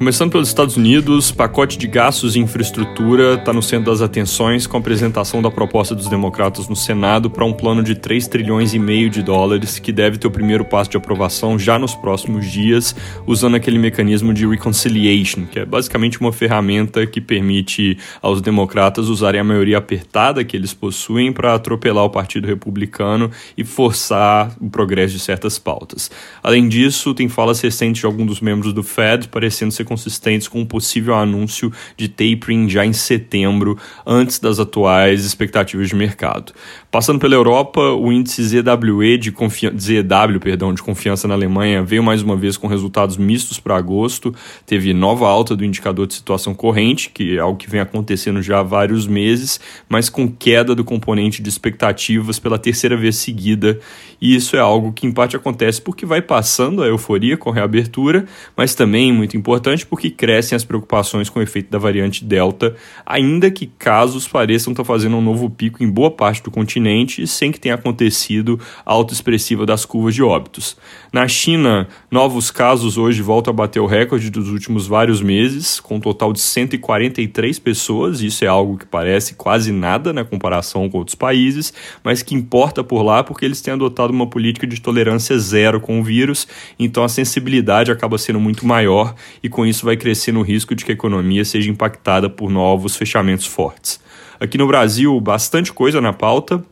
Começando pelos Estados Unidos, pacote de gastos e infraestrutura está no centro das atenções com a apresentação da proposta dos democratas no Senado para um plano de 3 trilhões e meio de dólares que deve ter o primeiro passo de aprovação já nos próximos dias, usando aquele mecanismo de reconciliation, que é basicamente uma ferramenta que permite aos democratas usarem a maioria apertada que eles possuem para atropelar o Partido Republicano e forçar o progresso de certas pautas. Além disso, tem falas recentes de alguns dos membros do Fed parecendo ser consistentes com um possível anúncio de tapering já em setembro, antes das atuais expectativas de mercado. Passando pela Europa, o índice ZWE de ZW, perdão, de confiança na Alemanha veio mais uma vez com resultados mistos para agosto, teve nova alta do indicador de situação corrente, que é algo que vem acontecendo já há vários meses, mas com queda do componente de expectativas pela terceira vez seguida, e isso é algo que em parte acontece porque vai passando a euforia com a reabertura, mas também muito importante porque crescem as preocupações com o efeito da variante Delta, ainda que casos pareçam estar fazendo um novo pico em boa parte do continente sem que tenha acontecido alta expressiva das curvas de óbitos. Na China, novos casos hoje voltam a bater o recorde dos últimos vários meses, com um total de 143 pessoas, isso é algo que parece quase nada na comparação com outros países, mas que importa por lá porque eles têm adotado uma política de tolerância zero com o vírus, então a sensibilidade acaba sendo muito maior e com isso vai crescer no risco de que a economia seja impactada por novos fechamentos fortes. Aqui no Brasil, bastante coisa na pauta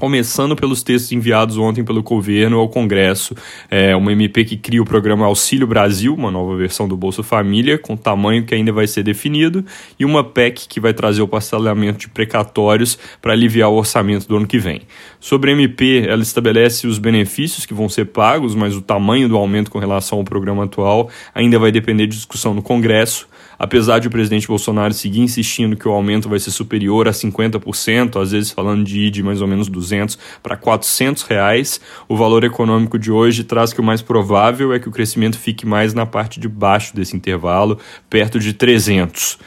começando pelos textos enviados ontem pelo governo ao Congresso, é, uma MP que cria o programa Auxílio Brasil, uma nova versão do Bolsa Família, com tamanho que ainda vai ser definido, e uma PEC que vai trazer o parcelamento de precatórios para aliviar o orçamento do ano que vem. Sobre a MP, ela estabelece os benefícios que vão ser pagos, mas o tamanho do aumento com relação ao programa atual ainda vai depender de discussão no Congresso. Apesar de o presidente Bolsonaro seguir insistindo que o aumento vai ser superior a 50%, às vezes falando de ir de mais ou menos 200 para 400 reais, o valor econômico de hoje traz que o mais provável é que o crescimento fique mais na parte de baixo desse intervalo, perto de 300.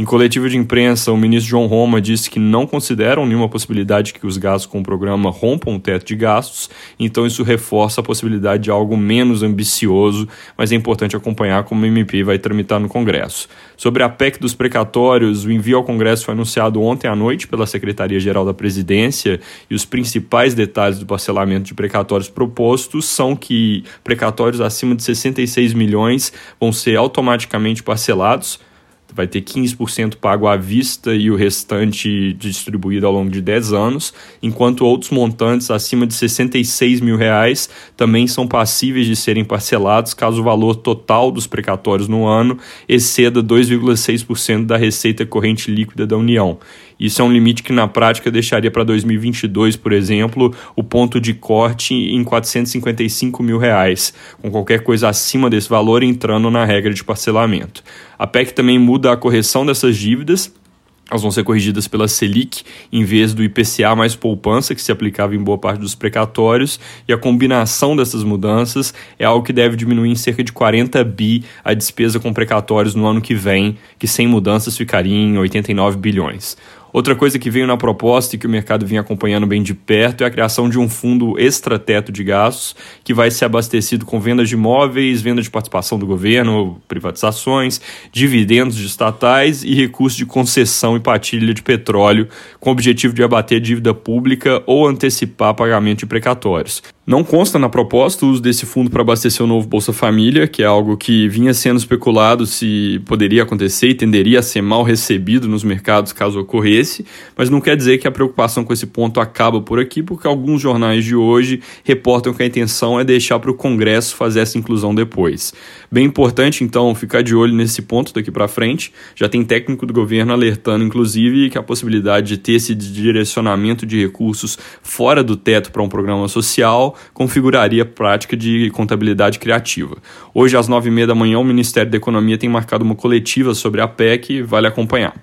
Em coletiva de imprensa, o ministro João Roma disse que não consideram nenhuma possibilidade que os gastos com o programa rompam o teto de gastos, então isso reforça a possibilidade de algo menos ambicioso, mas é importante acompanhar como o MP vai tramitar no Congresso. Sobre a PEC dos precatórios, o envio ao Congresso foi anunciado ontem à noite pela Secretaria-Geral da Presidência e os principais detalhes do parcelamento de precatórios propostos são que precatórios acima de 66 milhões vão ser automaticamente parcelados vai ter 15% pago à vista e o restante distribuído ao longo de 10 anos, enquanto outros montantes acima de 66 mil reais também são passíveis de serem parcelados caso o valor total dos precatórios no ano exceda 2,6% da receita corrente líquida da União. Isso é um limite que na prática deixaria para 2022, por exemplo, o ponto de corte em 455 mil reais, com qualquer coisa acima desse valor entrando na regra de parcelamento. A PEC também muda a correção dessas dívidas elas vão ser corrigidas pela Selic em vez do IPCA mais poupança, que se aplicava em boa parte dos precatórios, e a combinação dessas mudanças é algo que deve diminuir em cerca de 40 bi a despesa com precatórios no ano que vem, que sem mudanças ficaria em 89 bilhões. Outra coisa que veio na proposta e que o mercado vinha acompanhando bem de perto é a criação de um fundo extrateto de gastos que vai ser abastecido com vendas de imóveis, venda de participação do governo, privatizações, dividendos de estatais e recursos de concessão e partilha de petróleo, com o objetivo de abater dívida pública ou antecipar pagamento de precatórios. Não consta na proposta o uso desse fundo para abastecer o novo Bolsa Família, que é algo que vinha sendo especulado se poderia acontecer e tenderia a ser mal recebido nos mercados caso ocorresse, mas não quer dizer que a preocupação com esse ponto acaba por aqui, porque alguns jornais de hoje reportam que a intenção é deixar para o Congresso fazer essa inclusão depois. Bem importante, então, ficar de olho nesse ponto daqui para frente. Já tem técnico do governo alertando, inclusive, que a possibilidade de ter esse direcionamento de recursos fora do teto para um programa social configuraria prática de contabilidade criativa. Hoje, às nove e meia da manhã, o Ministério da Economia tem marcado uma coletiva sobre a PEC, vale acompanhar.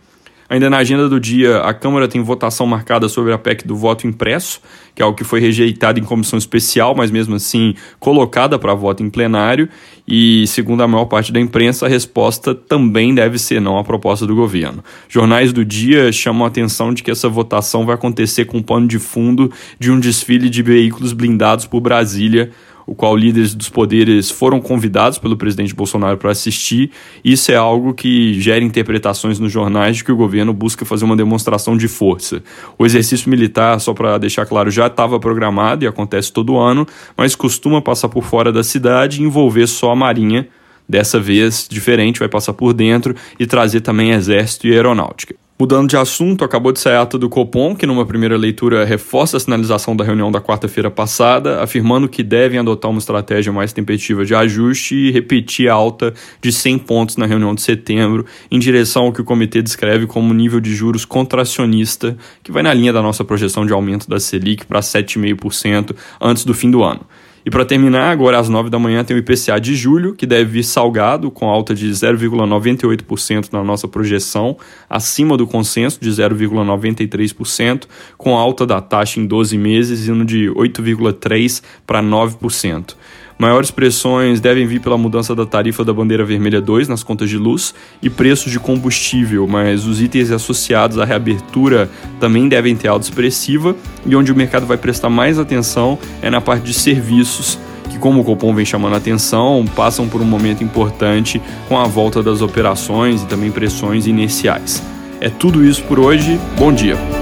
Ainda na agenda do dia, a Câmara tem votação marcada sobre a PEC do voto impresso, que é algo que foi rejeitado em comissão especial, mas mesmo assim colocada para voto em plenário. E, segundo a maior parte da imprensa, a resposta também deve ser não à proposta do governo. Jornais do dia chamam a atenção de que essa votação vai acontecer com pano de fundo de um desfile de veículos blindados por Brasília o qual líderes dos poderes foram convidados pelo presidente Bolsonaro para assistir. Isso é algo que gera interpretações nos jornais de que o governo busca fazer uma demonstração de força. O exercício militar, só para deixar claro, já estava programado e acontece todo ano, mas costuma passar por fora da cidade e envolver só a Marinha. Dessa vez, diferente, vai passar por dentro e trazer também exército e aeronáutica. Mudando de assunto, acabou de sair a ata do Copom, que numa primeira leitura reforça a sinalização da reunião da quarta-feira passada, afirmando que devem adotar uma estratégia mais tempestiva de ajuste e repetir a alta de 100 pontos na reunião de setembro, em direção ao que o comitê descreve como nível de juros contracionista, que vai na linha da nossa projeção de aumento da Selic para 7,5% antes do fim do ano. E para terminar, agora às 9 da manhã tem o IPCA de julho, que deve vir salgado, com alta de 0,98% na nossa projeção, acima do consenso de 0,93%, com alta da taxa em 12 meses indo de 8,3% para 9%. Maiores pressões devem vir pela mudança da tarifa da bandeira vermelha 2 nas contas de luz e preços de combustível, mas os itens associados à reabertura também devem ter alta expressiva e onde o mercado vai prestar mais atenção é na parte de serviços, que como o Copom vem chamando atenção, passam por um momento importante com a volta das operações e também pressões iniciais. É tudo isso por hoje. Bom dia.